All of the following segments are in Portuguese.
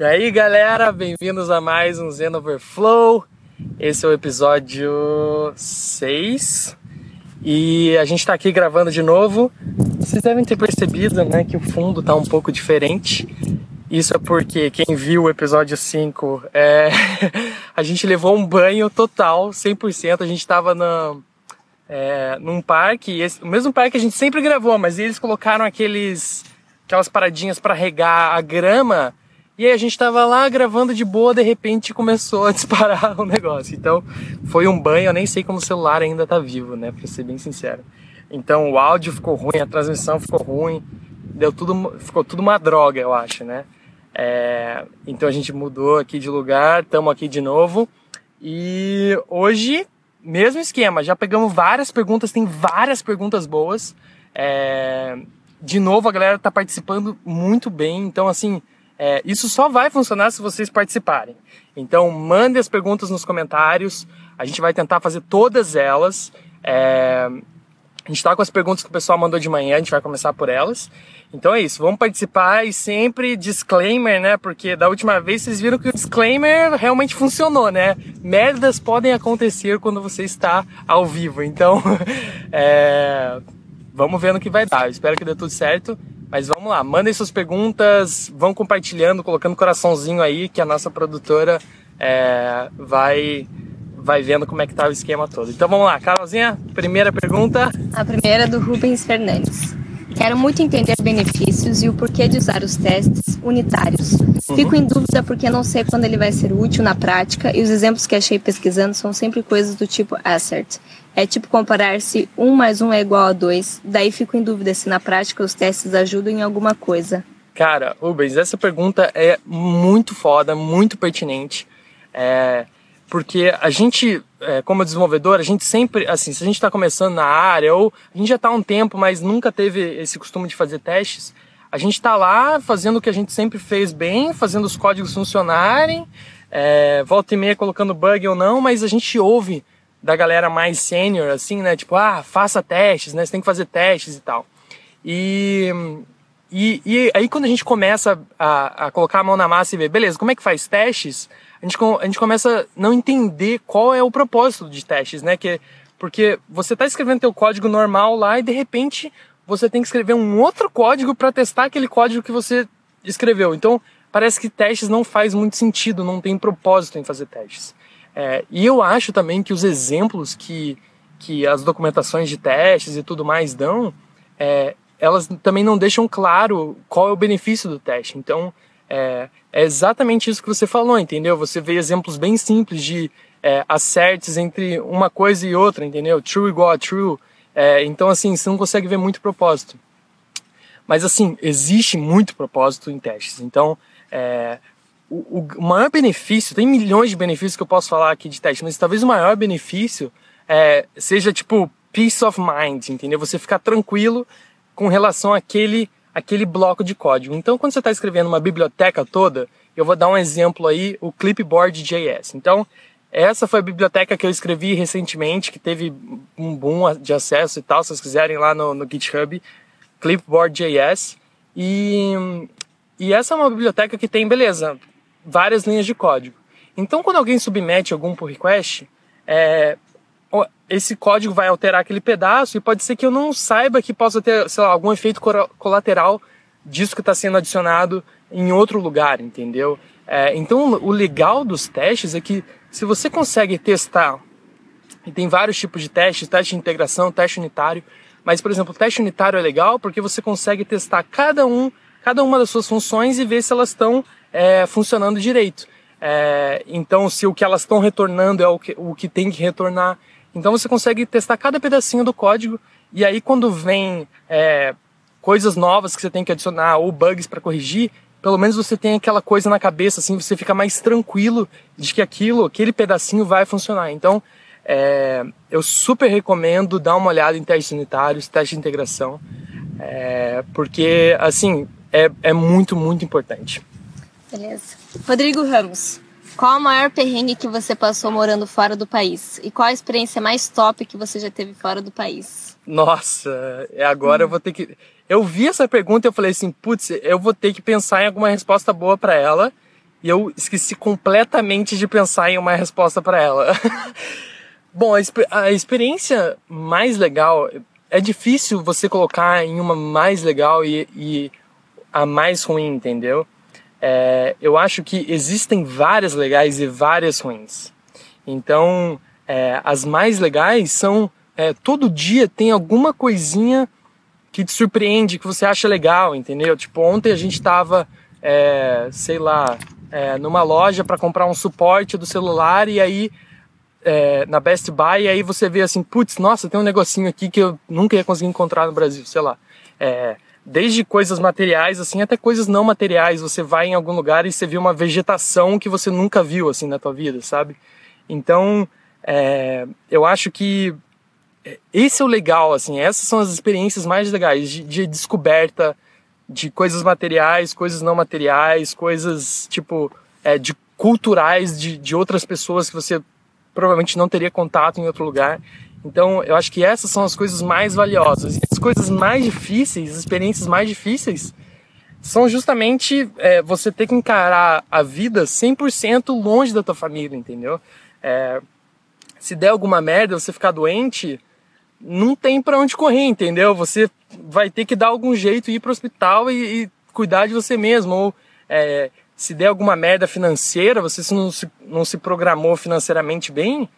E aí, galera, bem-vindos a mais um Zen Overflow. Esse é o episódio 6 e a gente está aqui gravando de novo. Vocês devem ter percebido, né, que o fundo tá um pouco diferente. Isso é porque quem viu o episódio 5, é... a gente levou um banho total, 100%. A gente estava no, é, num parque, esse, o mesmo parque que a gente sempre gravou, mas eles colocaram aqueles aquelas paradinhas para regar a grama e aí a gente tava lá gravando de boa, de repente começou a disparar o negócio. Então foi um banho, eu nem sei como o celular ainda tá vivo, né? Pra ser bem sincero. Então o áudio ficou ruim, a transmissão ficou ruim, deu tudo, ficou tudo uma droga, eu acho, né? É, então a gente mudou aqui de lugar, estamos aqui de novo. E hoje, mesmo esquema, já pegamos várias perguntas, tem várias perguntas boas. É, de novo, a galera tá participando muito bem, então assim é, isso só vai funcionar se vocês participarem. Então, mandem as perguntas nos comentários. A gente vai tentar fazer todas elas. É, a gente está com as perguntas que o pessoal mandou de manhã, a gente vai começar por elas. Então é isso, vamos participar e sempre disclaimer, né? Porque da última vez vocês viram que o disclaimer realmente funcionou, né? Merdas podem acontecer quando você está ao vivo. Então, é, vamos ver no que vai dar. Eu espero que dê tudo certo. Mas vamos lá, mandem suas perguntas, vão compartilhando, colocando coraçãozinho aí, que a nossa produtora é, vai vai vendo como é que tá o esquema todo. Então vamos lá, Carolzinha, primeira pergunta. A primeira é do Rubens Fernandes. Quero muito entender os benefícios e o porquê de usar os testes unitários. Fico em dúvida porque não sei quando ele vai ser útil na prática e os exemplos que achei pesquisando são sempre coisas do tipo assert. É tipo comparar se 1 mais 1 é igual a 2. Daí fico em dúvida se na prática os testes ajudam em alguma coisa. Cara, Rubens, essa pergunta é muito foda, muito pertinente. É, porque a gente, é, como desenvolvedor, a gente sempre, assim, se a gente está começando na área ou a gente já está há um tempo, mas nunca teve esse costume de fazer testes, a gente está lá fazendo o que a gente sempre fez bem, fazendo os códigos funcionarem, é, volta e meia colocando bug ou não, mas a gente ouve da galera mais sênior, assim, né? Tipo, ah, faça testes, né? Você tem que fazer testes e tal. E, e, e aí quando a gente começa a, a, colocar a mão na massa e ver, beleza, como é que faz testes? A gente, a gente começa a não entender qual é o propósito de testes, né? Que, porque você está escrevendo teu código normal lá e de repente você tem que escrever um outro código para testar aquele código que você escreveu. Então parece que testes não faz muito sentido, não tem propósito em fazer testes. É, e eu acho também que os exemplos que, que as documentações de testes e tudo mais dão, é, elas também não deixam claro qual é o benefício do teste. Então, é, é, exatamente isso que você falou, entendeu? Você vê exemplos bem simples de é, acertes entre uma coisa e outra, entendeu? True igual a true. É, então, assim, você não consegue ver muito propósito. Mas, assim, existe muito propósito em testes. Então, é, o, o, maior benefício, tem milhões de benefícios que eu posso falar aqui de teste, mas talvez o maior benefício é, seja tipo peace of mind, entendeu? Você ficar tranquilo com relação àquele, àquele bloco de código. Então, quando você está escrevendo uma biblioteca toda, eu vou dar um exemplo aí, o Clipboard.js. Então, essa foi a biblioteca que eu escrevi recentemente, que teve um boom de acesso e tal, se vocês quiserem lá no, no GitHub, Clipboard.js. E, e essa é uma biblioteca que tem, beleza, várias linhas de código. Então, quando alguém submete algum pull request, é, esse código vai alterar aquele pedaço e pode ser que eu não saiba que possa ter, sei lá, algum efeito colateral disso que está sendo adicionado em outro lugar, entendeu? É, então, o legal dos testes é que se você consegue testar, e tem vários tipos de testes, teste de integração, teste unitário, mas, por exemplo, o teste unitário é legal porque você consegue testar cada um, cada uma das suas funções e ver se elas estão é, funcionando direito. É, então, se o que elas estão retornando é o que, o que tem que retornar, então você consegue testar cada pedacinho do código e aí quando vem é, coisas novas que você tem que adicionar ou bugs para corrigir, pelo menos você tem aquela coisa na cabeça, assim, você fica mais tranquilo de que aquilo, aquele pedacinho vai funcionar. Então, é, eu super recomendo dar uma olhada em testes unitários, testes de integração, é, porque, assim, é, é muito, muito importante. Beleza. Rodrigo Ramos, qual o maior perrengue que você passou morando fora do país? E qual a experiência mais top que você já teve fora do país? Nossa, é agora hum. eu vou ter que. Eu vi essa pergunta e eu falei assim, putz, eu vou ter que pensar em alguma resposta boa para ela. e eu esqueci completamente de pensar em uma resposta para ela. Bom, a, a, experiência mais legal é difícil você colocar em uma mais legal e, e a mais ruim, entendeu? É, eu acho que existem várias legais e várias ruins. Então, é, as mais legais são é, todo dia tem alguma coisinha que te surpreende, que você acha legal, entendeu? Tipo, ontem a gente estava, é, sei lá, é, numa loja para comprar um suporte do celular e aí é, na Best Buy e aí você vê assim, putz, nossa, tem um negocinho aqui que eu nunca ia conseguir encontrar no Brasil, sei lá. É, desde coisas materiais assim até coisas não materiais. Você vai em algum lugar e você vê uma vegetação que você nunca viu assim na tua vida, sabe? Então, é, eu acho que esse é o legal, assim. Essas são as experiências mais legais de, de descoberta de coisas materiais, coisas não materiais, coisas tipo é, de culturais de, de outras pessoas que você provavelmente não teria contato em outro lugar. Então, eu acho que essas são as coisas mais valiosas. E as coisas mais difíceis, as experiências mais difíceis, são justamente é, você ter que encarar a vida 100% longe da tua família, entendeu? É, se der alguma merda, você ficar doente, não tem para onde correr, entendeu? Você vai ter que dar algum jeito, ir para o hospital e, e, cuidar de você mesmo. Ou é, se der alguma merda financeira, você se não, se não se programou financeiramente bem,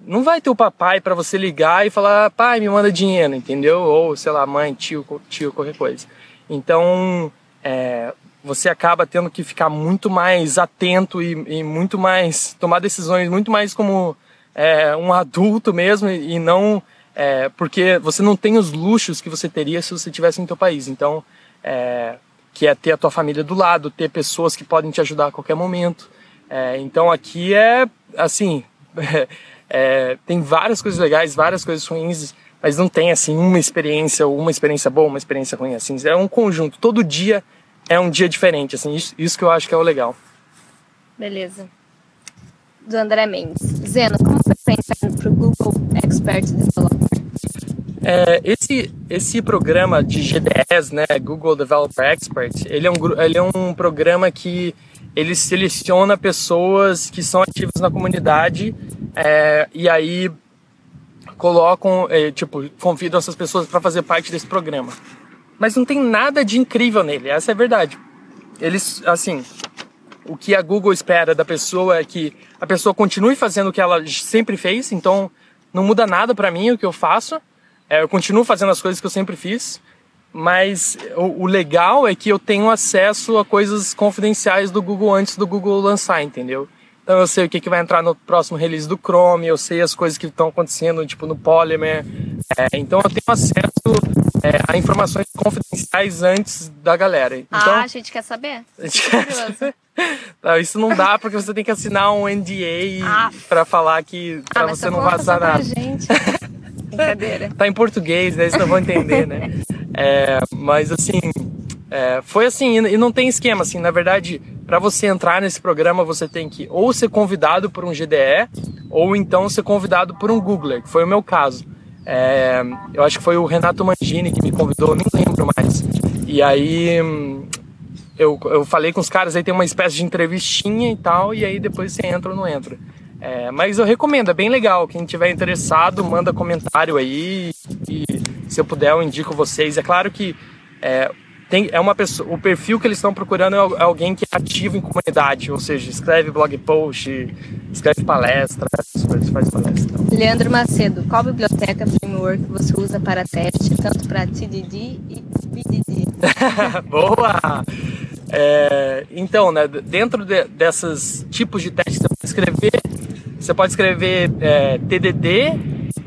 não vai ter o papai para você ligar e falar, pai, me manda dinheiro, entendeu? Ou, sei lá, mãe, tio, tio, qualquer coisa. Então, é, você acaba tendo que ficar muito mais atento e, e muito mais, tomar decisões muito mais como é, um adulto mesmo e não é, porque você não tem os luxos que você teria se você estivesse no teu país. Então, é, que é ter a tua família do lado, ter pessoas que podem te ajudar a qualquer momento. É, então aqui é assim, é, tem várias coisas legais, várias coisas ruins, mas não tem assim uma experiência, uma experiência boa, uma experiência ruim assim. É um conjunto. Todo dia é um dia diferente. Assim, isso, isso que eu acho que é o legal. Beleza. Do André Mendes. Zeno, como foi para o Google Expert Developer? É, esse, esse programa de GDS, né, Google Developer Expert, ele é um, ele é um programa que ele seleciona pessoas que são ativas na comunidade é, e aí colocam, é, tipo, convidam essas pessoas para fazer parte desse programa. Mas não tem nada de incrível nele, essa é a verdade. Eles, assim, o que a Google espera da pessoa é que a pessoa continue fazendo o que ela sempre fez, então não muda nada para mim o que eu faço. É, eu continuo fazendo as coisas que eu sempre fiz, mas o, o, legal é que eu tenho acesso a coisas confidenciais do Google antes do Google lançar, entendeu? Então eu sei o que, que vai entrar no próximo release do Chrome, eu sei as coisas que estão acontecendo, tipo no Polymer. É, então eu tenho acesso é, a informações confidenciais antes da galera. Então, ah, a gente quer saber. A gente quer... Não, isso não dá porque você tem que assinar um NDA ah. para falar que para ah, você não vazar nada. Gente. Brincadeira. tá em português, né? Vocês não vão entender, né? É, mas assim, é, foi assim, e não tem esquema, assim, na verdade, para você entrar nesse programa, você tem que ou ser convidado por um GDE, ou então ser convidado por um Googler, que foi o meu caso. É, eu acho que foi o Renato Mangini que me convidou, nem lembro mais. E aí eu, eu falei com os caras, aí tem uma espécie de entrevistinha e tal, e aí depois você entra ou não entra. É, mas eu recomendo, é bem legal. Quem tiver interessado, manda comentário aí. E se eu puder, eu indico vocês. É claro que é, tem, é uma pessoa, o perfil que eles estão procurando é, é alguém que é ativo em comunidade, ou seja, escreve blog post, escreve palestra, faz palestra. Leandro Macedo, qual biblioteca framework você usa para teste, tanto para TDD e BDD? Boa! É, então, né, dentro de, desses tipos de testes, você pode escrever você pode escrever é, TDD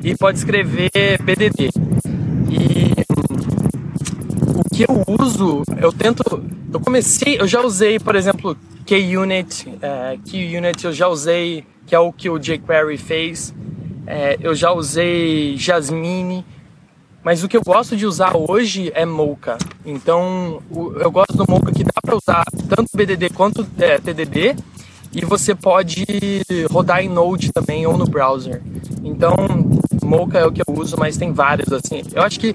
e pode escrever BDD. E que eu uso, eu tento. Eu comecei, eu já usei, por exemplo, KUnit, é, QUnit eu já usei, que é o que o jQuery fez. É, eu já usei Jasmine, mas o que eu gosto de usar hoje é Mocha. Então, o, eu gosto do Mocha que dá para usar tanto BDD quanto é, TDD e você pode rodar em Node também ou no browser. Então, Mocha é o que eu uso, mas tem vários assim. Eu acho que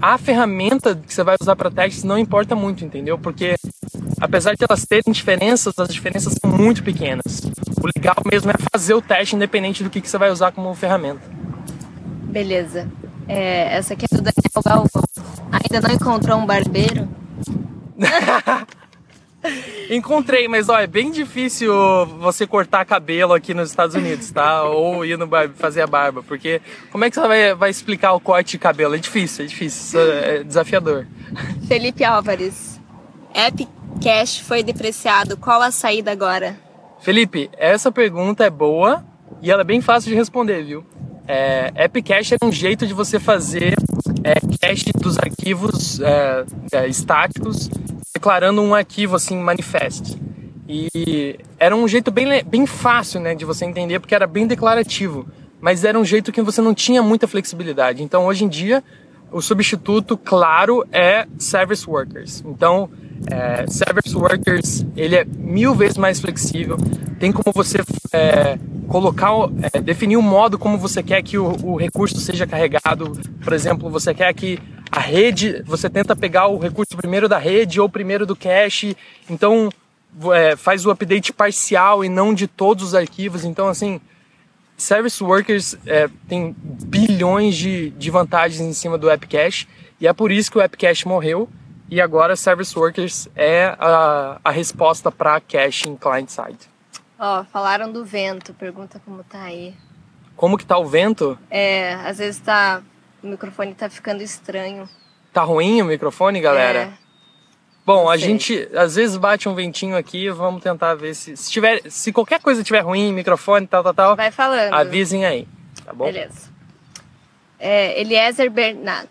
a ferramenta que você vai usar para testes não importa muito, entendeu? Porque apesar de elas terem diferenças, as diferenças são muito pequenas. O legal mesmo é fazer o teste independente do que, que você vai usar como ferramenta. Beleza. É, essa aqui é do Daniel Galvão. Ainda não encontrou um barbeiro? Encontrei, mas ó, é bem difícil você cortar cabelo aqui nos Estados Unidos, tá? Ou ir no barbe fazer a barba, porque como é que você vai, vai explicar o corte de cabelo? É difícil, é difícil, é desafiador. Felipe Álvares, App Cash foi depreciado, qual a saída agora? Felipe, essa pergunta é boa e ela é bem fácil de responder, viu? É, Cache é um jeito de você fazer é, cache dos arquivos é, é, estáticos, declarando um arquivo assim manifest. E era um jeito bem, bem fácil né, de você entender, porque era bem declarativo, mas era um jeito que você não tinha muita flexibilidade. Então, hoje em dia, o substituto, claro, é Service Workers. Então, é, Service Workers ele é mil vezes mais flexível. Tem como você é, colocar, é, definir o modo como você quer que o, o, recurso seja carregado. Por exemplo, você quer que a rede, você tenta pegar o recurso primeiro da rede ou primeiro do cache. Então, é, faz o update parcial e não de todos os arquivos. Então, assim, Service Workers é, tem bilhões de, de vantagens em cima do App Cache e é por isso que o App Cache morreu e agora Service Workers é a, a resposta para caching client-side. Ó, oh, falaram do vento, pergunta como tá aí. Como que tá o vento? É, às vezes tá, o microfone tá ficando estranho. Tá ruim o microfone, galera? É. Bom, a gente às vezes bate um ventinho aqui, vamos tentar ver se se, tiver, se qualquer coisa tiver ruim, microfone, tal, tal, tal. Vai falando. Avisem aí, tá bom? Beleza. É, Eliezer Bernat.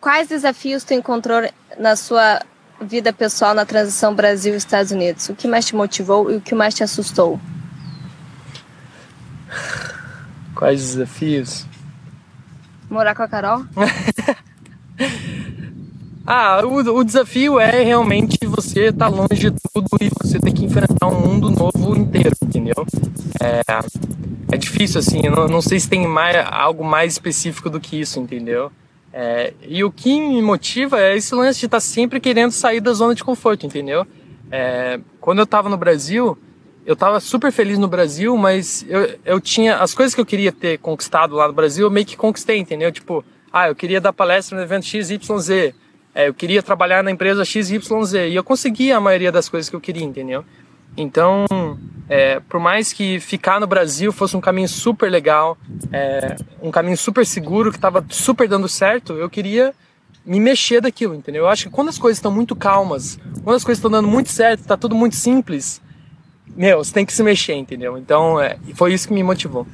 Quais desafios tu encontrou na sua vida pessoal na transição Brasil-Estados Unidos? O que mais te motivou e o que mais te assustou? Quais desafios? Morar com a Carol? ah, o, o, desafio é realmente você estar tá longe de tudo e você ter que enfrentar um mundo novo inteiro, entendeu? É, é difícil assim, não, não sei se tem mais, algo mais específico do que isso, entendeu? É, e o que me motiva é esse lance de estar tá sempre querendo sair da zona de conforto, entendeu? É, quando eu estava no Brasil, eu estava super feliz no Brasil, mas eu, eu tinha as coisas que eu queria ter conquistado lá no Brasil, eu meio que conquistei, entendeu? Tipo, ah, eu queria dar palestra no evento XYZ, é, eu queria trabalhar na empresa XYZ, e eu consegui a maioria das coisas que eu queria, entendeu? Então, é, por mais que ficar no Brasil fosse um caminho super legal, é, um caminho super seguro, que estava super dando certo, eu queria me mexer daquilo, entendeu? Eu acho que quando as coisas estão muito calmas, quando as coisas estão dando muito certo, está tudo muito simples, meu, você tem que se mexer, entendeu? Então, é, foi isso que me motivou.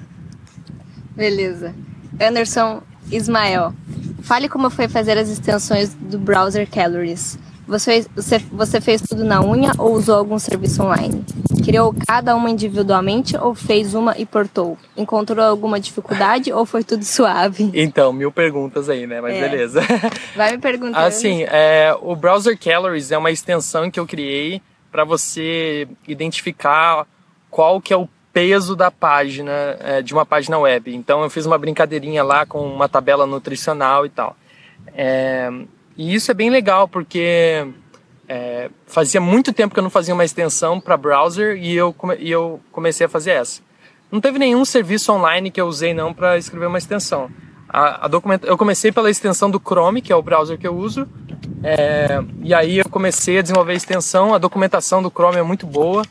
Beleza. Anderson Ismael, fale como foi fazer as extensões do browser Calories. Você, você, você fez tudo na unha ou usou algum serviço online? Criou cada uma individualmente ou fez uma e portou? Encontrou alguma dificuldade ou foi tudo suave? Então, mil perguntas aí, né? Mas é. beleza. Vai me perguntando. Assim, é, o Browser Calories é uma extensão que eu criei para você identificar qual que é o peso da página, é, de uma página web. Então eu fiz uma brincadeirinha lá com uma tabela nutricional e tal. É, e isso é bem legal porque é, fazia muito tempo que eu não fazia uma extensão para browser e eu, e eu comecei a fazer essa. Não teve nenhum serviço online que eu usei não para escrever uma extensão. A, a documenta... Eu comecei pela extensão do Chrome, que é o browser que eu uso, é, e aí eu comecei a desenvolver a extensão. A documentação do Chrome é muito boa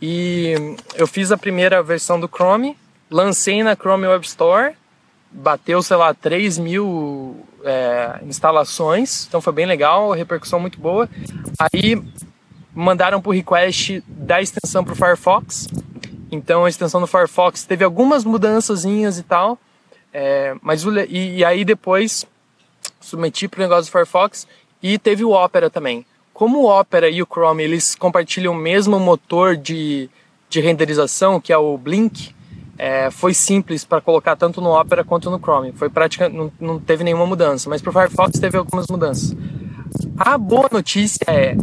e eu fiz a primeira versão do Chrome, lancei na Chrome Web Store bateu, sei lá, 3 mil é, instalações, então foi bem legal, repercussão muito boa. Aí mandaram por request da extensão para o Firefox, então a extensão do Firefox teve algumas mudanças e tal, é, mas e, e, aí depois submeti para o negócio do Firefox e teve o Opera também. Como o Opera e o Chrome eles compartilham o mesmo motor de, de renderização, que é o Blink, é, foi simples para colocar tanto no Opera quanto no Chrome. Foi prática, não, não teve nenhuma mudança, mas para o Firefox teve algumas mudanças. A boa notícia é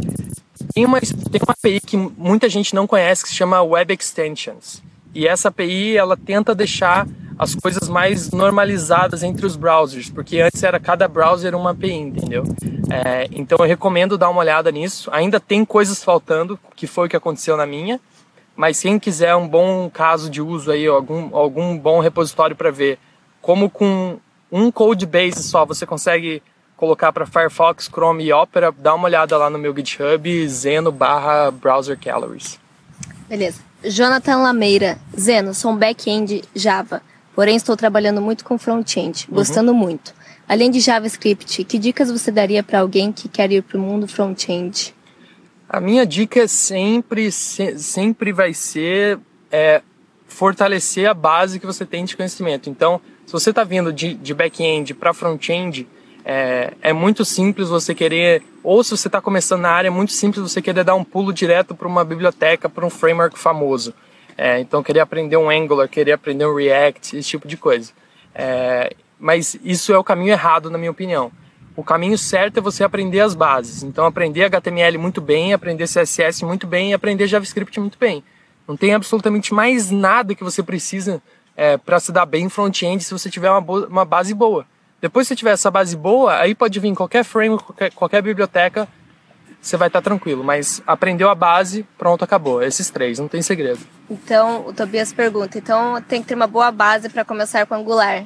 tem uma, tem uma API que muita gente não conhece que se chama Web Extensions. E essa API ela tenta deixar as coisas mais normalizadas entre os browsers, porque antes era cada browser uma API, entendeu? É, então eu recomendo dar uma olhada nisso. Ainda tem coisas faltando, que foi o que aconteceu na minha, mas quem quiser um bom caso de uso aí, algum, algum bom repositório para ver como com um code base só você consegue colocar para Firefox, Chrome e Opera, dá uma olhada lá no meu GitHub, zeno barra browser calories. Beleza. Jonathan Lameira, Zeno, sou um back-end Java, porém estou trabalhando muito com front-end, uhum. gostando uhum. muito. Além de JavaScript, que dicas você daria para alguém que quer ir para o mundo front-end? A minha dica é sempre, sempre vai ser é, fortalecer a base que você tem de conhecimento. Então, se você está vindo de, de back-end para front-end, é, é, muito simples você querer, ou se você está começando na área, é muito simples você querer dar um pulo direto para uma biblioteca, para um framework famoso. É, então, querer aprender um Angular, querer aprender um React, esse tipo de coisa. É, mas isso é o caminho errado, na minha opinião. O caminho certo é você aprender as bases. Então, aprender HTML muito bem, aprender CSS muito bem e aprender JavaScript muito bem. Não tem absolutamente mais nada que você precisa é, para se dar bem em front-end se você tiver uma, uma base boa. Depois que você tiver essa base boa, aí pode vir qualquer framework, qualquer, qualquer biblioteca, você vai estar tá tranquilo. Mas aprendeu a base, pronto, acabou. Esses três, não tem segredo. Então, o Tobias pergunta, então tem que ter uma boa base para começar com Angular?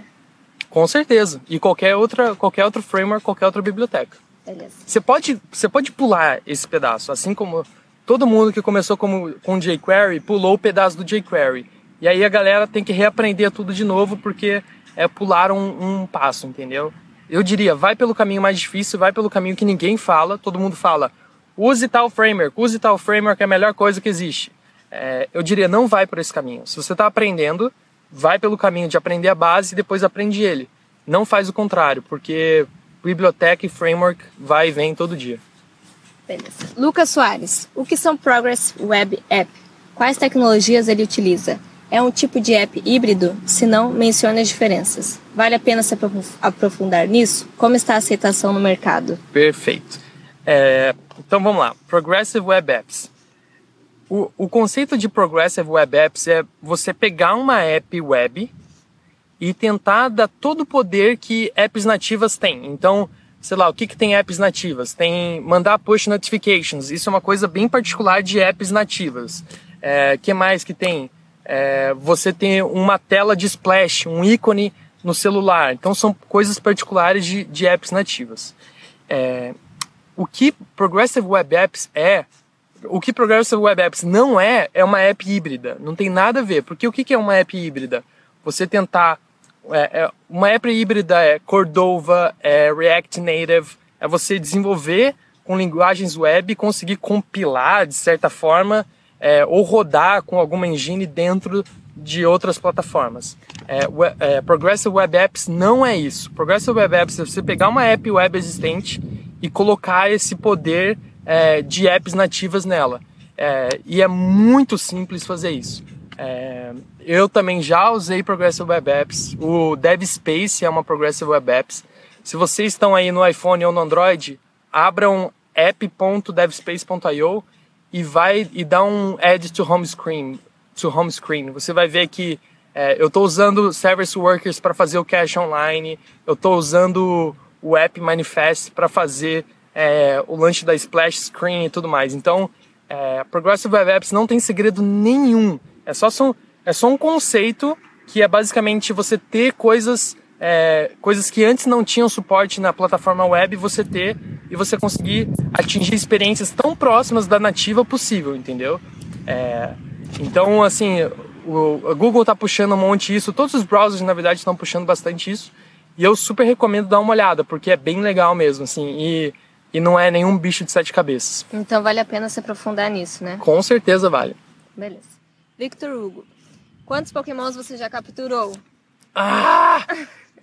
Com certeza. E qualquer, outra, qualquer outro framework, qualquer outra biblioteca. Beleza. Você pode, você pode pular esse pedaço, assim como todo mundo que começou como, com jQuery pulou o pedaço do jQuery. E aí a galera tem que reaprender tudo de novo porque é pular um, um passo, entendeu? Eu diria, vai pelo caminho mais difícil, vai pelo caminho que ninguém fala, todo mundo fala, use tal framework, use tal framework, é a melhor coisa que existe. É, eu diria, não vai por esse caminho. Se você está aprendendo, vai pelo caminho de aprender a base e depois aprende ele. Não faz o contrário, porque biblioteca e framework vai e vem todo dia. Beleza. Lucas Soares, o que são Progress Web App? Quais tecnologias ele utiliza? É um tipo de app híbrido? Se não, mencione as diferenças. Vale a pena se aprofundar nisso? Como está a aceitação no mercado? Perfeito. É, então vamos lá. Progressive Web Apps. O, o conceito de Progressive Web Apps é você pegar uma app web e tentar dar todo o poder que apps nativas têm. Então, sei lá, o que, que tem apps nativas? Tem mandar push notifications. Isso é uma coisa bem particular de apps nativas. É, que mais que tem? é, você tem uma tela de splash, um ícone no celular. Então são coisas particulares de, de apps nativas. É, o que Progressive Web Apps é, o que Progressive Web Apps não é, é uma app híbrida. Não tem nada a ver. Porque o que é uma app híbrida? Você tentar. É, é, uma app híbrida é Cordova, é React Native, é você desenvolver com linguagens web e conseguir compilar, de certa forma, é, ou rodar com alguma engine dentro de outras plataformas. É, é, Progressive Web Apps não é isso. Progressive Web Apps é você pegar uma app web existente e colocar esse poder é, de apps nativas nela. É, e é muito simples fazer isso. É, eu também já usei Progressive Web Apps. O DevSpace é uma Progressive Web Apps. Se vocês estão aí no iPhone ou no Android, abram app.devspace.io e vai e dá um add to home screen, to home screen. Você vai ver que é, eu estou usando Service Workers para fazer o cache online, eu estou usando o App Manifest para fazer é, o launch da splash screen e tudo mais. Então, é, Progressive Web Apps não tem segredo nenhum. É só, é só um conceito que é basicamente você ter coisas é, coisas que antes não tinham suporte na plataforma web, você ter e você conseguir atingir experiências tão próximas da nativa possível, entendeu? É, então, assim, o, Google está puxando um monte isso, todos os browsers, na verdade, estão puxando bastante isso, e eu super recomendo dar uma olhada, porque é bem legal mesmo, assim, e, e não é nenhum bicho de sete cabeças. Então vale a pena se aprofundar nisso, né? Com certeza vale. Beleza. Victor Hugo, quantos pokémons você já capturou? Ah!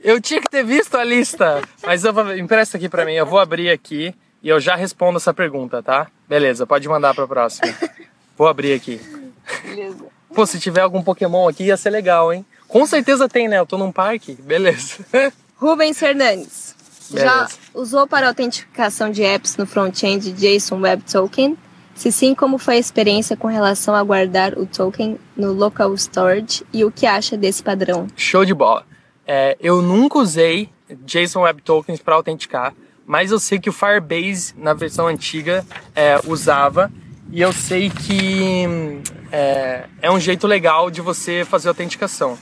Eu tinha que ter visto a lista. Mas eu vou, empresta aqui para mim, eu vou abrir aqui e eu já respondo essa pergunta, tá? Beleza, pode mandar para próxima. Vou abrir aqui. Beleza. Pô, se tiver algum Pokémon aqui ia ser legal, hein? Com certeza tem, né? Eu tô num parque. Beleza. Rubens Fernandes. Já usou para autenticação de apps no front-end JSON Web Token? Se sim, como foi a experiência com relação a guardar o token no local storage e o que acha desse padrão? Show de bola. É, eu nunca usei JSON Web Tokens para autenticar, mas eu sei que o Firebase na versão antiga é, usava e eu sei que é, é um jeito legal de você fazer autenticação.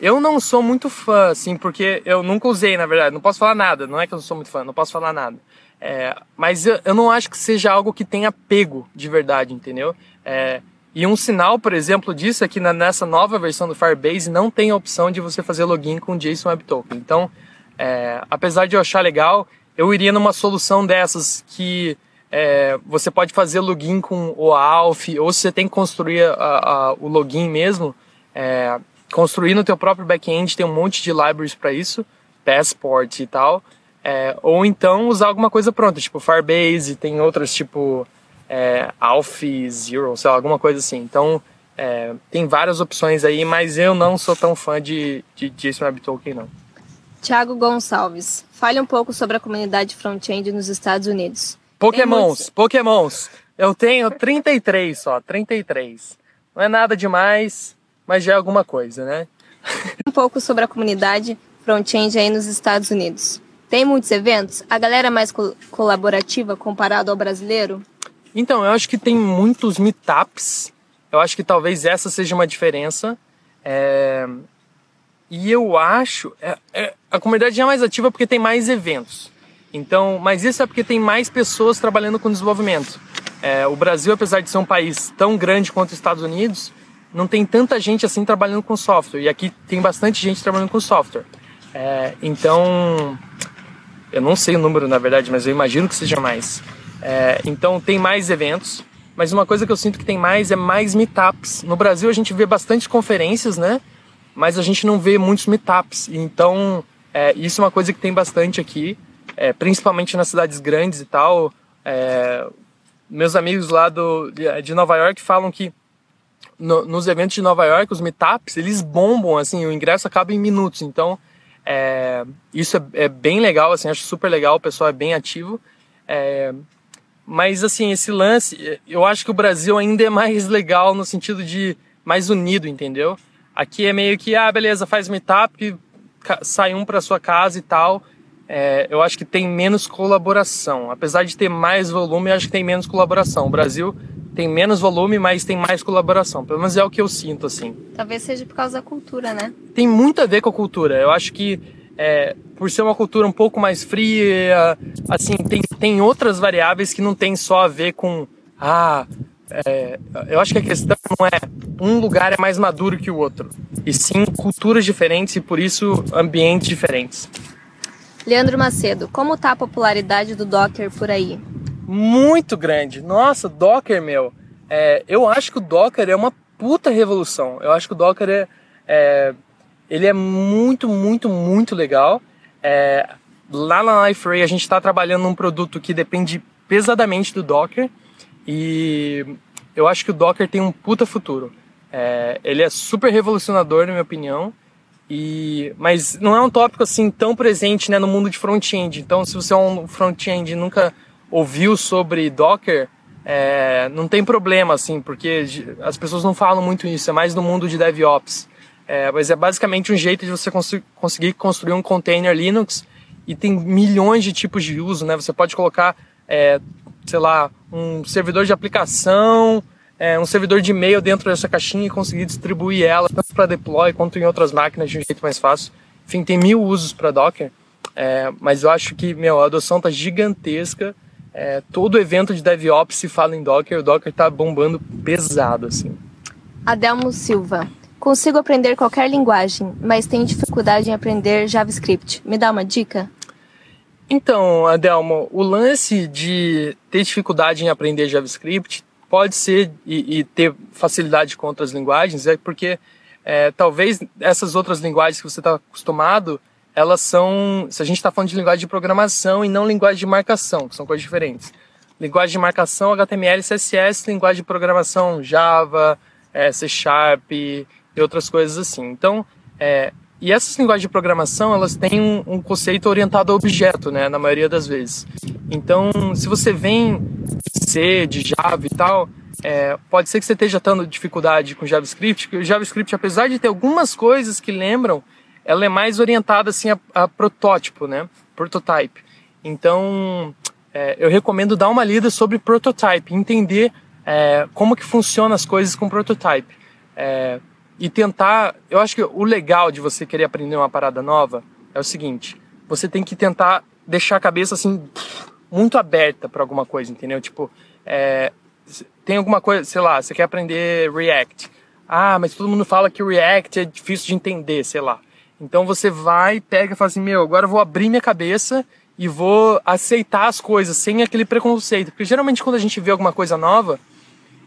Eu não sou muito fã, assim, porque eu nunca usei, na verdade. Não posso falar nada. Não é que eu não sou muito fã, não posso falar nada. É, mas eu, eu, não acho que seja algo que tenha pego de verdade, entendeu? É, e um sinal, por exemplo, disso é que na, nessa nova versão do Firebase não tem a opção de você fazer login com JSON Web Token. Então, é, apesar de eu achar legal, eu iria numa solução dessas que é, você pode fazer login com o ALF, ou se você tem que construir a, a, o login mesmo, é, construir no teu próprio back-end, tem um monte de libraries para isso, Passport e tal. É, ou então usar alguma coisa pronta, tipo Firebase, tem outras tipo é, Alpha Zero, sei lá, alguma coisa assim. Então é, tem várias opções aí, mas eu não sou tão fã de, de JSON Web Token, não. Tiago Gonçalves, fale um pouco sobre a comunidade front-end nos Estados Unidos. Pokémons. Pokémons. Eu tenho 33 só, 33. Não é nada demais, mas já é alguma coisa, né? um pouco sobre a comunidade front-end aí nos Estados Unidos. Tem muitos eventos? A galera é mais co colaborativa comparado ao brasileiro? Então, eu acho que tem muitos meetups. Eu acho que talvez essa seja uma diferença. É... E eu acho. É, é, a comunidade é mais ativa porque tem mais eventos. Então, mas isso é porque tem mais pessoas trabalhando com desenvolvimento. É, o Brasil, apesar de ser um país tão grande quanto os Estados Unidos, não tem tanta gente assim trabalhando com software. E aqui tem bastante gente trabalhando com software. É, então, eu não sei o número, na verdade, mas eu imagino que seja mais. É, então tem mais eventos, mas uma coisa que eu sinto que tem mais é mais meetups. No Brasil a gente vê bastante conferências, né? Mas a gente não vê muitos meetups. Então é, isso é uma coisa que tem bastante aqui, é, principalmente nas cidades grandes e tal. É, meus amigos lá do, de Nova York falam que no, nos eventos de Nova York, os meetups, eles bombam, assim, o ingresso acaba em minutos. Então, é, isso é, é, bem legal, assim, acho super legal, o pessoal é bem ativo. É, mas, assim, esse lance, eu acho que o Brasil ainda é mais legal no sentido de mais unido, entendeu? Aqui é meio que, ah, beleza, faz meetup, sai um para sua casa e tal. É, eu acho que tem menos colaboração. Apesar de ter mais volume, eu acho que tem menos colaboração. O Brasil tem menos volume, mas tem mais colaboração. Pelo menos é o que eu sinto, assim. Talvez seja por causa da cultura, né? Tem muito a ver com a cultura. Eu acho que é, por ser uma cultura um pouco mais fria, assim, tem, tem outras variáveis que não tem só a ver com. Ah, é, eu acho que a questão não é um lugar é mais maduro que o outro, e sim culturas diferentes e por isso ambientes diferentes. Leandro Macedo, como está a popularidade do Docker por aí? Muito grande. Nossa, Docker, meu. É, eu acho que o Docker é uma puta revolução. Eu acho que o Docker é, é ele é muito, muito, muito legal. É, lá na LifeRay a gente está trabalhando num produto que depende pesadamente do Docker e eu acho que o Docker tem um puta futuro. É, ele é super revolucionador, na minha opinião. E, mas não é um tópico assim tão presente né, no mundo de front-end. Então, se você é um front-end nunca ouviu sobre Docker, é, não tem problema, assim, porque as pessoas não falam muito isso, é mais no mundo de DevOps. É, mas é basicamente um jeito de você cons conseguir construir um container Linux e tem milhões de tipos de uso, né? Você pode colocar, é, sei lá, um servidor de aplicação, é, um servidor de e-mail dentro dessa caixinha e conseguir distribuir ela tanto para deploy quanto em outras máquinas de um jeito mais fácil. Enfim, tem mil usos para Docker, é, mas eu acho que meu, a adoção está gigantesca é, todo evento de DevOps se fala em Docker, o Docker tá bombando pesado, assim. Adelmo Silva. Consigo aprender qualquer linguagem, mas tenho dificuldade em aprender JavaScript. Me dá uma dica? Então, Adelmo, o lance de ter dificuldade em aprender JavaScript pode ser e, e ter facilidade com outras linguagens, é porque é, talvez essas outras linguagens que você está acostumado elas são, se a gente está falando de linguagem de programação e não linguagem de marcação, que são coisas diferentes. Linguagem de marcação, HTML, CSS, linguagem de programação, Java, é, C Sharp e outras coisas assim. Então, é, e essas linguagens de programação, elas têm um, um, conceito orientado a objeto, né, na maioria das vezes. Então, se você vem C, de Java e tal, é, pode ser que você esteja tendo dificuldade com JavaScript, porque o JavaScript, apesar de ter algumas coisas que lembram, ela é mais orientada assim a, a protótipo, né, prototype. Então, é, eu recomendo dar uma lida sobre prototype, entender é, como que funciona as coisas com prototype. É, e tentar. Eu acho que o legal de você querer aprender uma parada nova é o seguinte: você tem que tentar deixar a cabeça assim muito aberta para alguma coisa, entendeu? Tipo, é, tem alguma coisa, sei lá, você quer aprender React. Ah, mas todo mundo fala que React é difícil de entender, sei lá. Então você vai, pega e fala assim: meu, agora eu vou abrir minha cabeça e vou aceitar as coisas sem aquele preconceito. Porque geralmente quando a gente vê alguma coisa nova,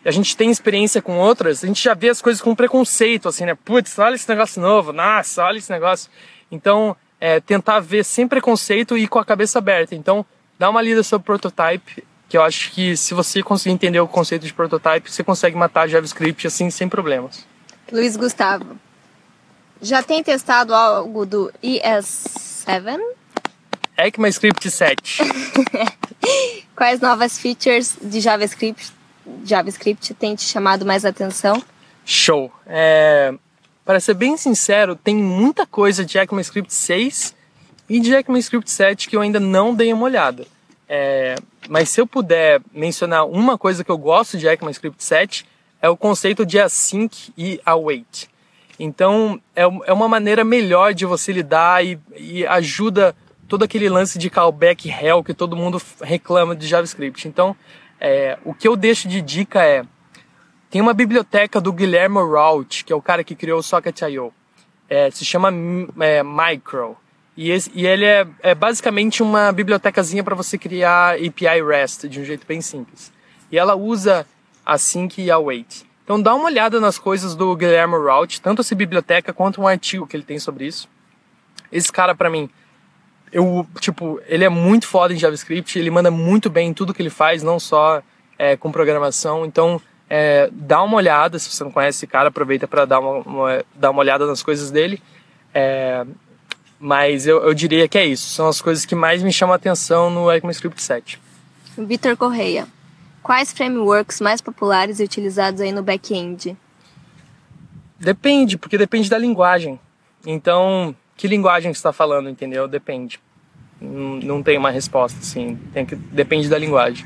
a gente tem experiência com outras, a gente já vê as coisas com preconceito, assim, né? Putz, olha esse negócio novo, nossa, olha esse negócio. Então, é, tentar ver sem preconceito e com a cabeça aberta. Então, dá uma lida sobre prototype, que eu acho que se você conseguir entender o conceito de prototype, você consegue matar JavaScript assim sem problemas. Luiz Gustavo, já tem testado algo do ES7? ECMAScript 7. Quais novas features de JavaScript JavaScript tem te chamado mais atenção? Show. É, para ser bem sincero, tem muita coisa de ECMAScript 6 e de ECMAScript 7 que eu ainda não dei uma olhada. É, mas se eu puder mencionar uma coisa que eu gosto de ECMAScript 7 é o conceito de async e await. Então é, é uma maneira melhor de você lidar e, e ajuda todo aquele lance de callback hell que todo mundo reclama de JavaScript. Então é, o que eu deixo de dica é: tem uma biblioteca do Guilherme Raut, que é o cara que criou o Socket.io. É, se chama é, Micro. E, esse, e ele é, é, basicamente uma bibliotecazinha para você criar API REST de um jeito bem simples. E ela usa a Sync e a Wait. Então dá uma olhada nas coisas do Guilherme Raut, tanto essa biblioteca quanto um artigo que ele tem sobre isso. Esse cara, para mim, eu, tipo, ele é muito foda em JavaScript, ele manda muito bem em tudo que ele faz, não só é, com programação. Então, é, dá uma olhada, se você não conhece esse cara, aproveita para dar uma, uma, dar uma olhada nas coisas dele. É, mas eu, eu diria que é isso, são as coisas que mais me chamam a atenção no ECMAScript 7. Vitor Correia, quais frameworks mais populares e utilizados aí no back-end? Depende, porque depende da linguagem. Então, que linguagem você está falando, entendeu? Depende. Não, não tem uma resposta, assim. Tem que, depende da linguagem.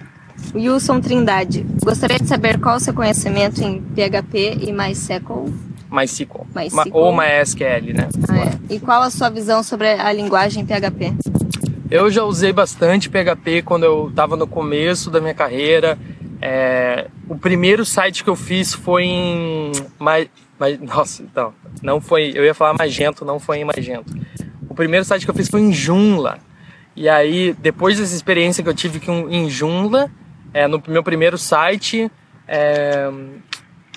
Wilson Trindade, gostaria de saber qual o seu conhecimento em PHP e MySQL? MySQL. MySQL. Ou MySQL, né? Ah, é. E qual a sua visão sobre a linguagem PHP? Eu já usei bastante PHP quando eu estava no começo da minha carreira. É, o primeiro site que eu fiz foi em. My, My, nossa, então, não foi. Eu ia falar Magento, não foi em Magento. O primeiro site que eu fiz foi em Joomla. E aí, depois dessa experiência que eu tive em Joomla, é, no meu primeiro site, é,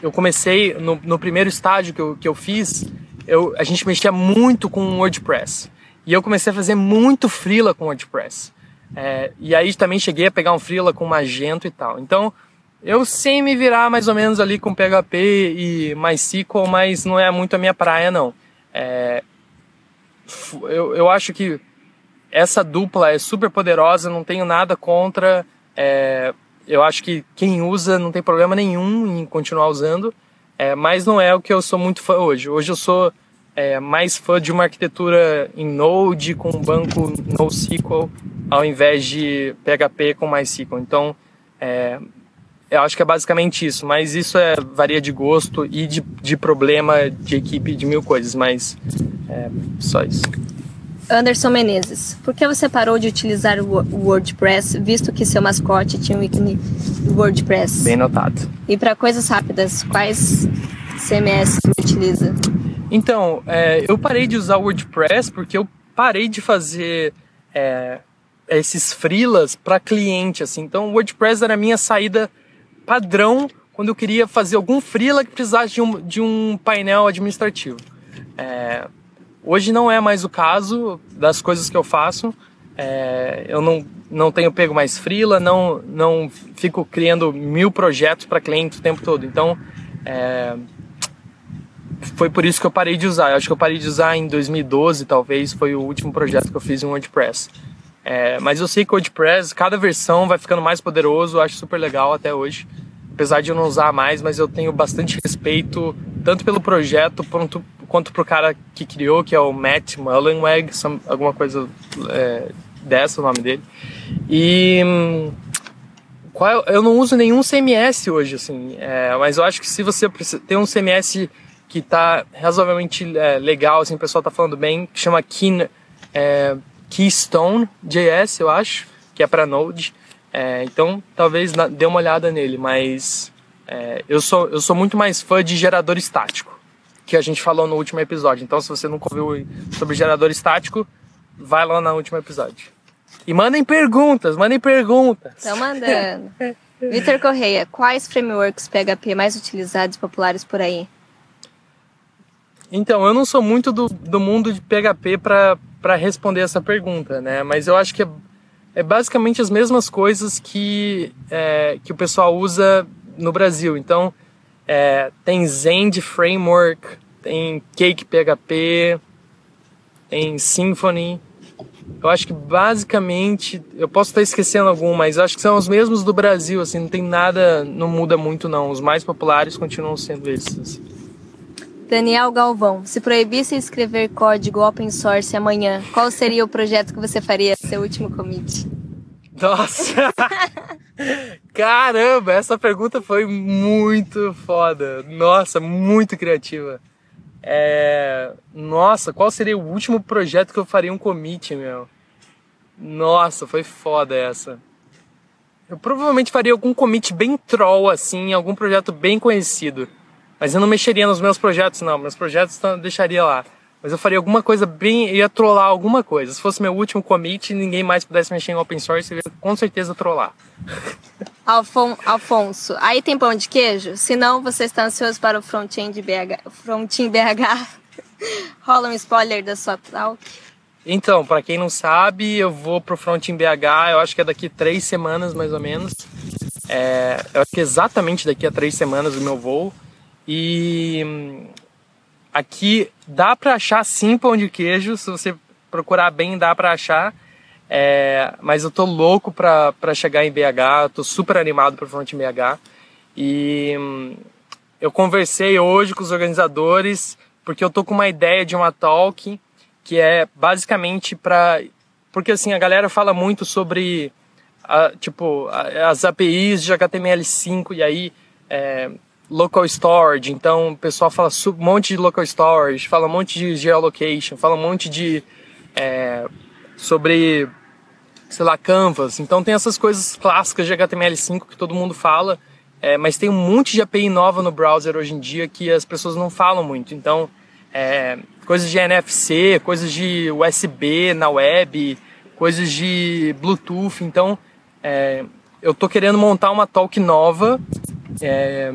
eu comecei, no, no, primeiro estágio que eu, que eu fiz, eu, a gente mexia muito com WordPress. E eu comecei a fazer muito freela com WordPress. É, e aí também cheguei a pegar um freela com Magento e tal. Então, eu sei me virar mais ou menos ali com PHP e MySQL, mas não é muito a minha praia, não. É, eu, eu acho que essa dupla é super poderosa, não tenho nada contra. É, eu acho que quem usa não tem problema nenhum em continuar usando, é, mas não é o que eu sou muito fã hoje. Hoje eu sou é, mais fã de uma arquitetura em Node com um banco NoSQL ao invés de PHP com MySQL. Então, é, eu acho que é basicamente isso, mas isso é varia de gosto e de, de problema de equipe de mil coisas, mas é só isso. Anderson Menezes, por que você parou de utilizar o WordPress, visto que seu mascote tinha um ícone WordPress? Bem notado. E para coisas rápidas, quais CMS você utiliza? Então, é, eu parei de usar o WordPress porque eu parei de fazer é, esses freelas para cliente, assim. Então, o WordPress era a minha saída padrão quando eu queria fazer algum freela que precisasse de um, de um painel administrativo. É, hoje não é mais o caso das coisas que eu faço. É, eu não, não tenho pego mais freela, não, não fico criando mil projetos para cliente o tempo todo. Então, é, foi por isso que eu parei de usar. Eu acho que eu parei de usar em 2012, talvez, foi o último projeto que eu fiz em WordPress. É, mas eu sei que o WordPress, cada versão vai ficando mais poderoso, eu acho super legal até hoje. Apesar de eu não usar mais, mas eu tenho bastante respeito tanto pelo projeto quanto, quanto pro cara que criou, que é o Matt Mullenweg, alguma coisa é, dessa o nome dele. E qual, eu não uso nenhum CMS hoje, assim, é, mas eu acho que se você tem um CMS que tá razoavelmente é, legal, assim, o pessoal tá falando bem, que chama Key, é, Keystone JS, eu acho, que é para Node. É, então, talvez dê uma olhada nele, mas é, eu, sou, eu sou muito mais fã de gerador estático, que a gente falou no último episódio. Então, se você nunca ouviu sobre gerador estático, vai lá no último episódio. E mandem perguntas, mandem perguntas. Estão mandando. Vitor Correia, quais frameworks PHP mais utilizados e populares por aí? Então, eu não sou muito do, do mundo de PHP para responder essa pergunta, né? Mas eu acho que é, é basicamente as mesmas coisas que, é, que o pessoal usa no Brasil. Então, é, tem Zend Framework, tem Cake PHP, tem Symfony. Eu acho que basicamente, eu posso estar esquecendo algum, mas acho que são os mesmos do Brasil, assim, não tem nada, não muda muito não. Os mais populares continuam sendo esses. Assim. Daniel Galvão, se proibisse escrever código open source amanhã, qual seria o projeto que você faria seu último commit? Nossa! Caramba, essa pergunta foi muito foda. Nossa, muito criativa. É... Nossa, qual seria o último projeto que eu faria um commit, meu? Nossa, foi foda essa. Eu provavelmente faria algum commit bem troll, assim, algum projeto bem conhecido. Mas eu não mexeria nos meus projetos, não. Meus projetos eu deixaria lá. Mas eu faria alguma coisa bem. ia trollar alguma coisa. Se fosse meu último commit e ninguém mais pudesse mexer em open source, eu ia com certeza trollar. Alfon, Alfonso, aí tem pão de queijo? Se não, você está ansioso para o front-end BH, front BH? Rola um spoiler da sua talk? Então, para quem não sabe, eu vou pro Front em BH, eu acho que é daqui três semanas mais ou menos. É, eu acho que é exatamente daqui a três semanas o meu voo. E hum, aqui dá para achar sim pão de queijo, se você procurar bem dá para achar. É, mas eu tô louco pra chegar em BH, tô super animado pro Front BH. E hum, eu conversei hoje com os organizadores, porque eu tô com uma ideia de uma talk que é basicamente para porque assim a galera fala muito sobre a, tipo as APIs de HTML5 e aí é, local storage então o pessoal fala um monte de local storage fala um monte de geolocation fala um monte de é, sobre sei lá, Canvas. Então tem essas coisas clássicas de HTML5 que todo mundo fala, é, mas tem um monte de API nova no browser hoje em dia que as pessoas não falam muito. Então, é, coisas de NFC, coisas de USB na web, coisas de Bluetooth. Então, é, eu tô querendo montar uma talk nova é,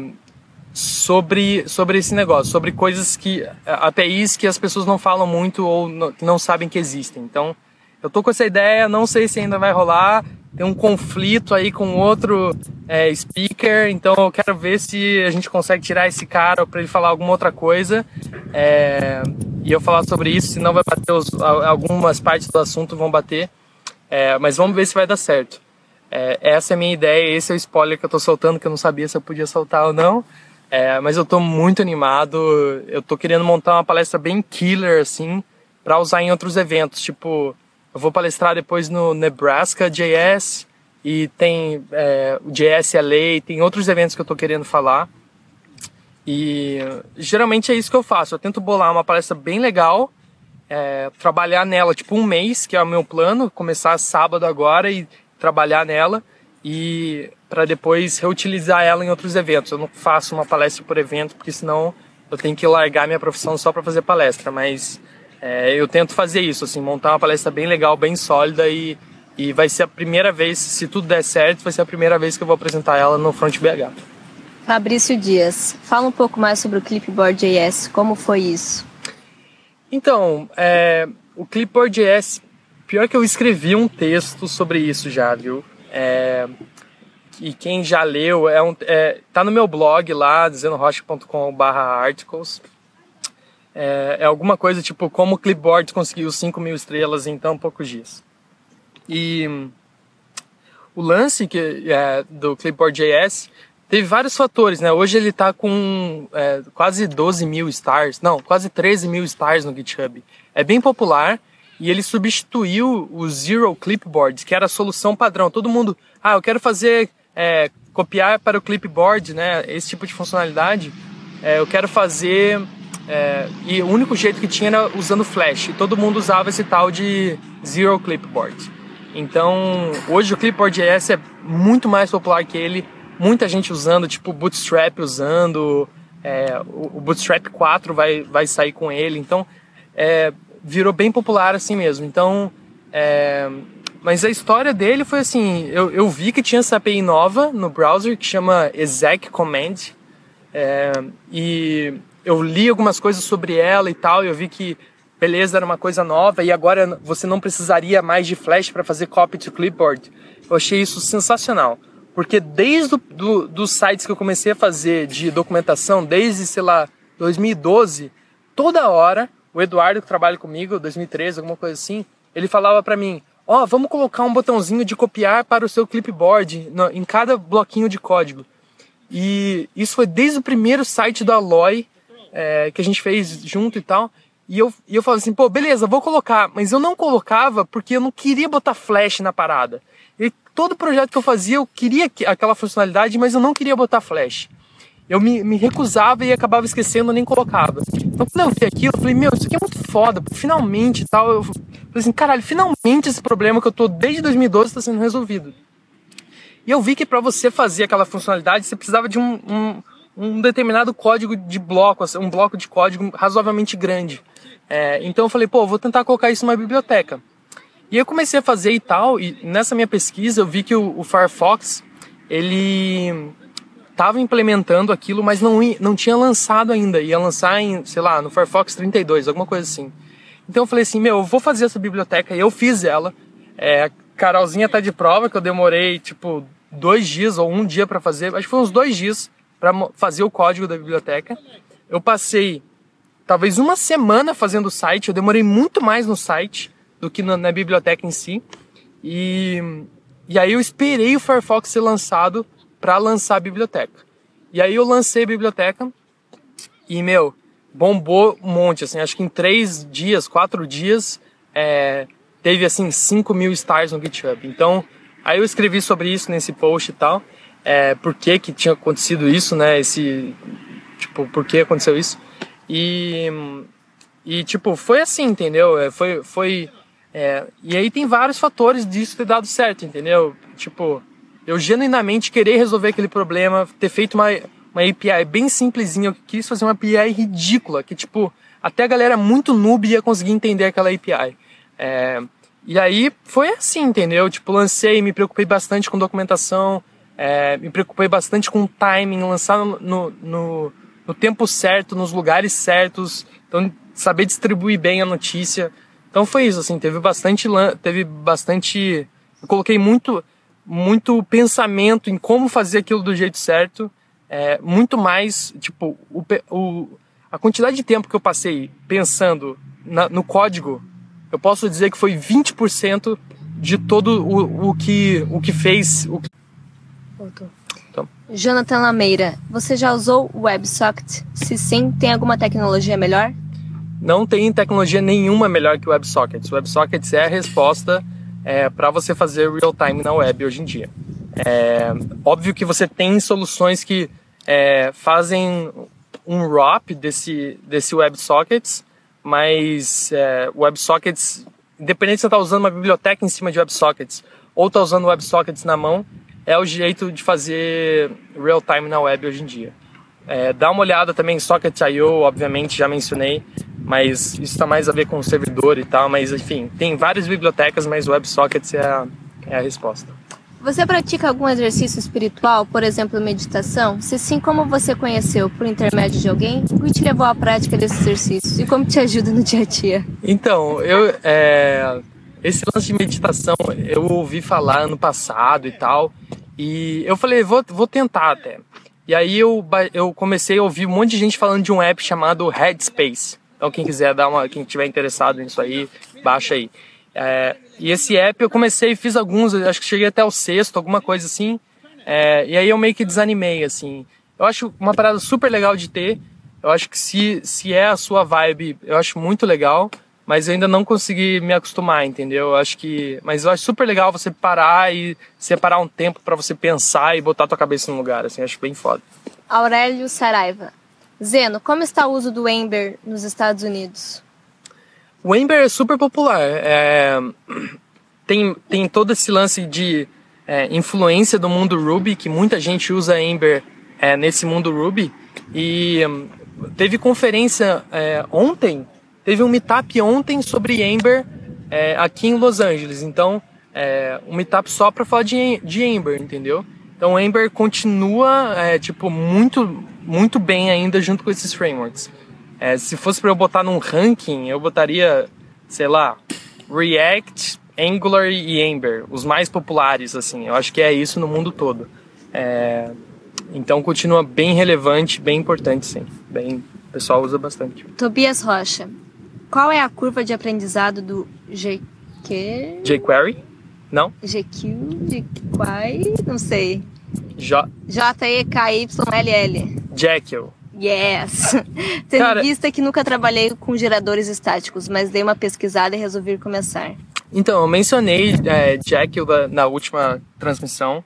sobre, sobre esse negócio, sobre coisas que APIs que as pessoas não falam muito ou não, sabem que existem. Então, eu tô com essa ideia, não sei se ainda vai rolar. Tem um conflito aí com outro é, speaker, então eu quero ver se a gente consegue tirar esse cara para ele falar alguma outra coisa é, e eu falar sobre isso. Senão vai bater os, algumas partes do assunto vão bater, é, mas vamos ver se vai dar certo. É, essa é a minha ideia, esse é o spoiler que eu tô soltando, que eu não sabia se eu podia soltar ou não. É, mas eu tô muito animado. Eu tô querendo montar uma palestra bem killer, assim, para usar em outros eventos, tipo eu vou palestrar depois no Nebraska JS e tem é, o JS LA, tem outros eventos que eu estou querendo falar. E geralmente é isso que eu faço. Eu tento bolar uma palestra bem legal, é, trabalhar nela tipo um mês, que é o meu plano, começar sábado agora e trabalhar nela e para depois reutilizar ela em outros eventos. Eu não faço uma palestra por evento, porque senão eu tenho que largar minha profissão só para fazer palestra, mas é, eu tento fazer isso, assim, montar uma palestra bem legal, bem sólida e, e vai ser a primeira vez, se tudo der certo, vai ser a primeira vez que eu vou apresentar ela no Front BH. Fabrício Dias, fala um pouco mais sobre o Clipboard.js, como foi isso? Então, é, o Clipboard.js, pior que eu escrevi um texto sobre isso já, viu? É, e quem já leu, é um, é, tá no meu blog lá, dizendorocha.com.br articles, É, é alguma coisa tipo como o Clipboard conseguiu 5 mil estrelas em tão poucos dias. E o lance que, é, do Clipboard.js teve vários fatores, né? Hoje ele está com é, quase 12 mil stars, não, quase 13 mil stars no GitHub. É bem popular e ele substituiu o Zero Clipboard, que era a solução padrão. Todo mundo, ah, eu quero fazer, é, copiar para o Clipboard, né? Esse tipo de funcionalidade. É, eu quero fazer é, e o único jeito que tinha era usando Flash. Todo mundo usava esse tal de Zero Clipboard. Então, hoje o Clipboard.js é muito mais popular que ele. Muita gente usando, tipo Bootstrap usando. É, o, Bootstrap 4 vai, vai sair com ele. Então, é, virou bem popular assim mesmo. Então, é, mas a história dele foi assim: eu, eu vi que tinha essa API nova no browser que chama exec command. É, e eu li algumas coisas sobre ela e tal, e eu vi que beleza, era uma coisa nova e agora você não precisaria mais de Flash para fazer copy to clipboard. Eu achei isso sensacional, porque desde os do, dos sites que eu comecei a fazer de documentação, desde, sei lá, 2012, toda hora, o Eduardo que trabalha comigo, 2013, alguma coisa assim, ele falava para mim, ó, oh, vamos colocar um botãozinho de copiar para o seu clipboard no, em cada bloquinho de código. E isso foi desde o primeiro site do Alloy é, que a gente fez junto e tal. E eu, e eu falava assim, pô, beleza, vou colocar. Mas eu não colocava porque eu não queria botar flash na parada. E todo projeto que eu fazia, eu queria aquela funcionalidade, mas eu não queria botar flash. Eu me, me recusava e acabava esquecendo, nem colocava. Então quando eu vi aquilo, eu falei, meu, isso aqui é muito foda, finalmente tal. Eu falei assim, caralho, finalmente esse problema que eu tô desde 2012 está sendo resolvido. E eu vi que para você fazer aquela funcionalidade, você precisava de um, um um determinado código de bloco, assim, um bloco de código razoavelmente grande. É, então eu falei, pô, vou tentar colocar isso numa biblioteca. E eu comecei a fazer e tal, e nessa minha pesquisa eu vi que o, o Firefox, ele estava implementando aquilo, mas não, não tinha lançado ainda. Ia lançar em, sei lá, no Firefox 32, alguma coisa assim. Então eu falei assim, meu, eu vou fazer essa biblioteca, e eu fiz ela. É, Carolzinha tá de prova, que eu demorei, tipo, dois dias ou um dia para fazer, acho que foi uns dois dias para fazer o código da biblioteca. Eu passei talvez uma semana fazendo o site, eu demorei muito mais no site do que na, na biblioteca em si. E, e aí eu esperei o Firefox ser lançado para lançar a biblioteca. E aí eu lancei a biblioteca e, meu, bombou um monte, assim, acho que em três dias, quatro dias, é, teve, assim, 5 mil stars no GitHub. Então, aí eu escrevi sobre isso nesse post e tal é, por que, que tinha acontecido isso, né? Esse, tipo, por que aconteceu isso. E, e tipo, foi assim, entendeu? É, foi, foi, é, e aí tem vários fatores disso ter dado certo, entendeu? Tipo, eu genuinamente querer resolver aquele problema, ter feito uma, uma API bem simplesinha, eu quis fazer uma API ridícula, que tipo, até a galera muito noob ia conseguir entender aquela API. É, e aí foi assim, entendeu? Tipo, lancei, me preocupei bastante com documentação, é, me preocupei bastante com timing, lançar no, no, no, tempo certo, nos lugares certos, então saber distribuir bem a notícia. Então foi isso, assim, teve bastante, teve bastante, eu coloquei muito, muito pensamento em como fazer aquilo do jeito certo, é, muito mais, tipo, o, o, a quantidade de tempo que eu passei pensando na, no código, eu posso dizer que foi 20% de todo o, o, que, o que fez, o, Voltou. Então. Jonathan Lameira, você já usou o WebSocket? Se sim, tem alguma tecnologia melhor? Não tem tecnologia nenhuma melhor que o WebSockets. O WebSockets é a resposta é, para você fazer real-time na web hoje em dia. É, óbvio que você tem soluções que é, fazem um wrap desse, desse WebSockets, mas é, WebSockets, independente se você está usando uma biblioteca em cima de WebSockets ou está usando WebSockets na mão, é o jeito de fazer real time na web hoje em dia. É, dá uma olhada também em Socket.io, obviamente, já mencionei, mas isso está mais a ver com o servidor e tal, mas enfim, tem várias bibliotecas, mas WebSockets é a, é a resposta. Você pratica algum exercício espiritual, por exemplo, meditação? Se sim, como você conheceu? Por intermédio de alguém? O que te levou à prática desses exercícios? E como te ajuda no dia a dia? Então, eu, é, esse lance de meditação eu ouvi falar ano passado e tal. E eu falei, vou, vou tentar até. E aí eu, eu comecei a ouvir um monte de gente falando de um app chamado Headspace. Então quem quiser dar uma, quem tiver interessado nisso aí, baixa aí. É, e esse app eu comecei, fiz alguns, acho que cheguei até o sexto, alguma coisa assim. É, e aí eu meio que desanimei, assim. Eu acho uma parada super legal de ter. Eu acho que se, se é a sua vibe, eu acho muito legal. Mas eu ainda não consegui me acostumar, entendeu? Eu acho que. Mas eu acho super legal você parar e separar um tempo para você pensar e botar tua cabeça no lugar, assim. Acho bem foda. Aurélio Saraiva. Zeno, como está o uso do Ember nos Estados Unidos? O Ember é super popular. É, tem, tem todo esse lance de é, influência do mundo Ruby, que muita gente usa Ember é, nesse mundo Ruby. E teve conferência é, ontem, teve um meetup ontem sobre Ember é, aqui em Los Angeles. Então, é, um meetup só para falar de, de Ember, entendeu? Então, Ember continua, tipo, muito, muito bem ainda junto com esses frameworks. É, se fosse para eu botar num ranking, eu botaria, sei lá, React, Angular e Ember, os mais populares, assim. Eu acho que é isso no mundo todo. É, então continua bem relevante, bem importante, sim. Bem, o pessoal usa bastante. Tobias Rocha, qual é a curva de aprendizado do GQ? jQuery? Não? GQ, jQuery, não sei. J... J-E-K-Y-L-L. Jekyll. Yes! Tendo Cara, vista que nunca trabalhei com geradores estáticos, mas dei uma pesquisada e resolvi começar. Então, eu mencionei é, Jekyll na última transmissão.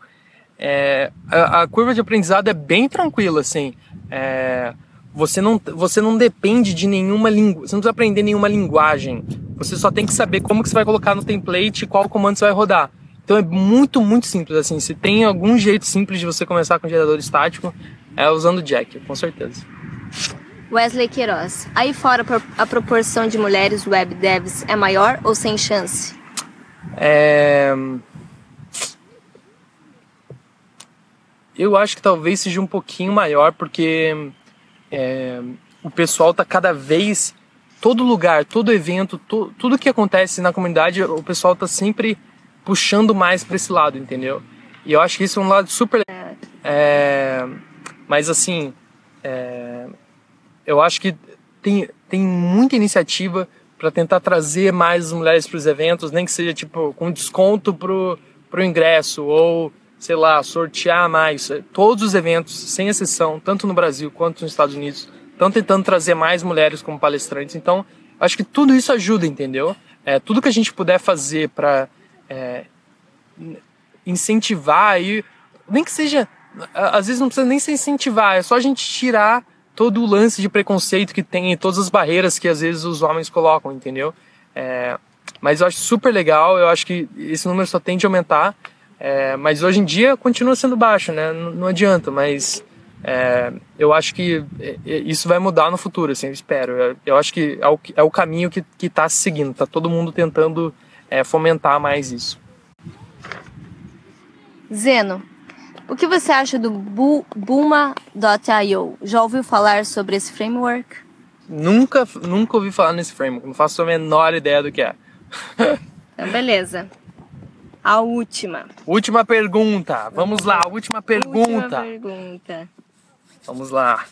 É, a, a, curva de aprendizado é bem tranquila, assim. É, você, não, você não depende de nenhuma língua, você não precisa aprender nenhuma linguagem. Você só tem que saber como que você vai colocar no template e qual comando você vai rodar. Então é muito, muito simples, assim. Se tem algum jeito simples de você começar com gerador estático, é usando Jack, com certeza. Wesley Queiroz. Aí fora a proporção de mulheres web devs é maior ou sem chance? É... Eu acho que talvez seja um pouquinho maior, porque é, o pessoal está cada vez, todo lugar, todo evento, to, tudo que acontece na comunidade, o pessoal está sempre puxando mais para esse lado, entendeu? E eu acho que isso é um lado super. É, mas assim, é, eu acho que tem, tem muita iniciativa para tentar trazer mais mulheres para os eventos, nem que seja tipo com desconto pro, pro ingresso ou sei lá, sortear mais. Todos os eventos, sem exceção, tanto no Brasil quanto nos Estados Unidos, estão tentando trazer mais mulheres como palestrantes. Então, acho que tudo isso ajuda, entendeu? É, tudo que a gente puder fazer para é, incentivar e nem que seja às vezes não precisa nem se incentivar, é só a gente tirar todo o lance de preconceito que tem, todas as barreiras que às vezes os homens colocam, entendeu? É, mas eu acho super legal, eu acho que esse número só tende a aumentar, é, mas hoje em dia continua sendo baixo, né? Não, não adianta, mas é, eu acho que é, é, isso vai mudar no futuro, assim, eu espero. Eu, eu acho que é o, é o caminho que está se seguindo, tá todo mundo tentando é, fomentar mais isso. Zeno, o que você acha do Buma.io? Já ouviu falar sobre esse framework? Nunca, nunca ouvi falar nesse framework, não faço a menor ideia do que é. então, beleza. A última. Última pergunta. Vamos lá, última pergunta. Última pergunta. Vamos lá.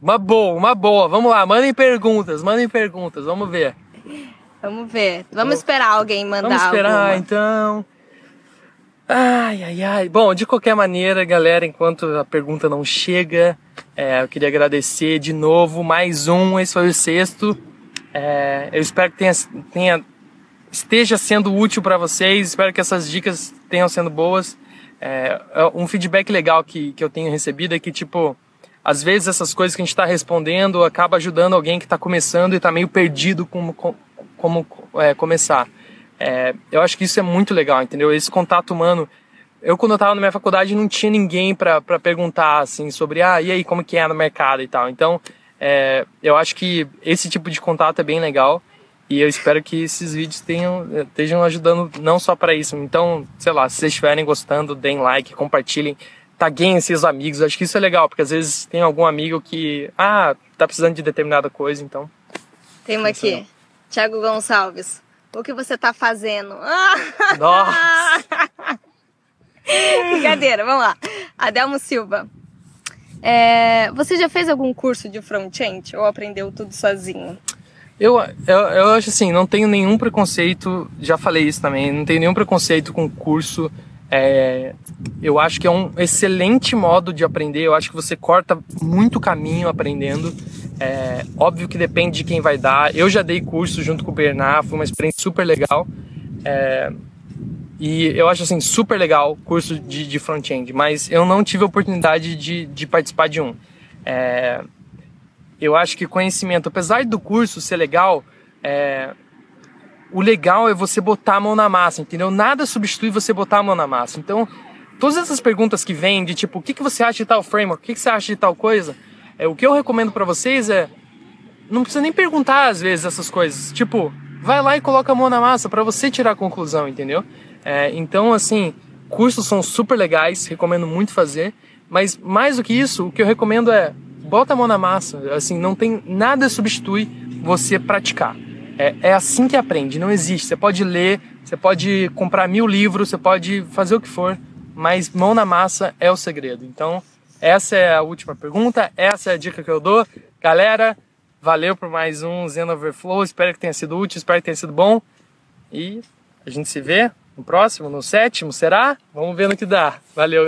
Uma boa, uma boa. Vamos lá, mandem perguntas, mandem perguntas, vamos ver. Vamos ver. Vamos esperar alguém mandar Vamos esperar, alguma. então. Ai, ai, ai. Bom, de qualquer maneira, galera, enquanto a pergunta não chega, é, eu queria agradecer de novo, mais um, esse foi o sexto. É, eu espero que tenha, tenha esteja sendo útil para vocês, espero que essas dicas tenham sendo boas. É, é, um feedback legal que, que eu tenho recebido é que, tipo, às vezes essas coisas que a gente está respondendo acaba ajudando alguém que está começando e está meio perdido como, como é, começar. É, eu acho que isso é muito legal, entendeu? Esse contato humano. Eu, quando eu estava na minha faculdade, não tinha ninguém para perguntar, assim, sobre, ah, e aí, como que é no mercado e tal. Então, é, eu acho que esse tipo de contato é bem legal. E eu espero que esses vídeos tenham, estejam ajudando não só para isso. Então, sei lá, se vocês estiverem gostando, deem like, compartilhem, taguem seus amigos. Eu acho que isso é legal, porque às vezes tem algum amigo que, ah, tá precisando de determinada coisa, então. Tem uma aqui. Tiago Gonçalves. O que você tá fazendo? Nossa! Brincadeira, vamos lá. Adelmo Silva. É, você já fez algum curso de front-end ou aprendeu tudo sozinho? Eu, eu, eu acho assim, não tenho nenhum preconceito, já falei isso também, não tenho nenhum preconceito com curso. É, eu acho que é um excelente modo de aprender, eu acho que você corta muito caminho aprendendo. É, óbvio que depende de quem vai dar. Eu já dei curso junto com o Bernard, foi uma experiência super legal. É, e eu acho assim, super legal curso de, de front-end, mas eu não tive a oportunidade de, de participar de um. É, eu acho que conhecimento, apesar do curso ser legal, é, o legal é você botar a mão na massa, entendeu? Nada substitui você botar a mão na massa. Então, todas essas perguntas que vêm de tipo, o que, que você acha de tal framework, o que, que você acha de tal coisa, é, o que eu recomendo para vocês é, não precisa nem perguntar às vezes essas coisas. Tipo, vai lá e coloca a mão na massa para você tirar a conclusão, entendeu? É, então, assim, cursos são super legais, recomendo muito fazer. Mas mais do que isso, o que eu recomendo é bota a mão na massa. Assim, não tem nada substitui você praticar. É, é assim que aprende, não existe. Você pode ler, você pode comprar mil livros, você pode fazer o que for, mas mão na massa é o segredo. Então, essa é a última pergunta, essa é a dica que eu dou. Galera, valeu por mais um Zen Overflow. Espero que tenha sido útil, espero que tenha sido bom. E a gente se vê no próximo, no sétimo, será? Vamos ver no que dá. Valeu,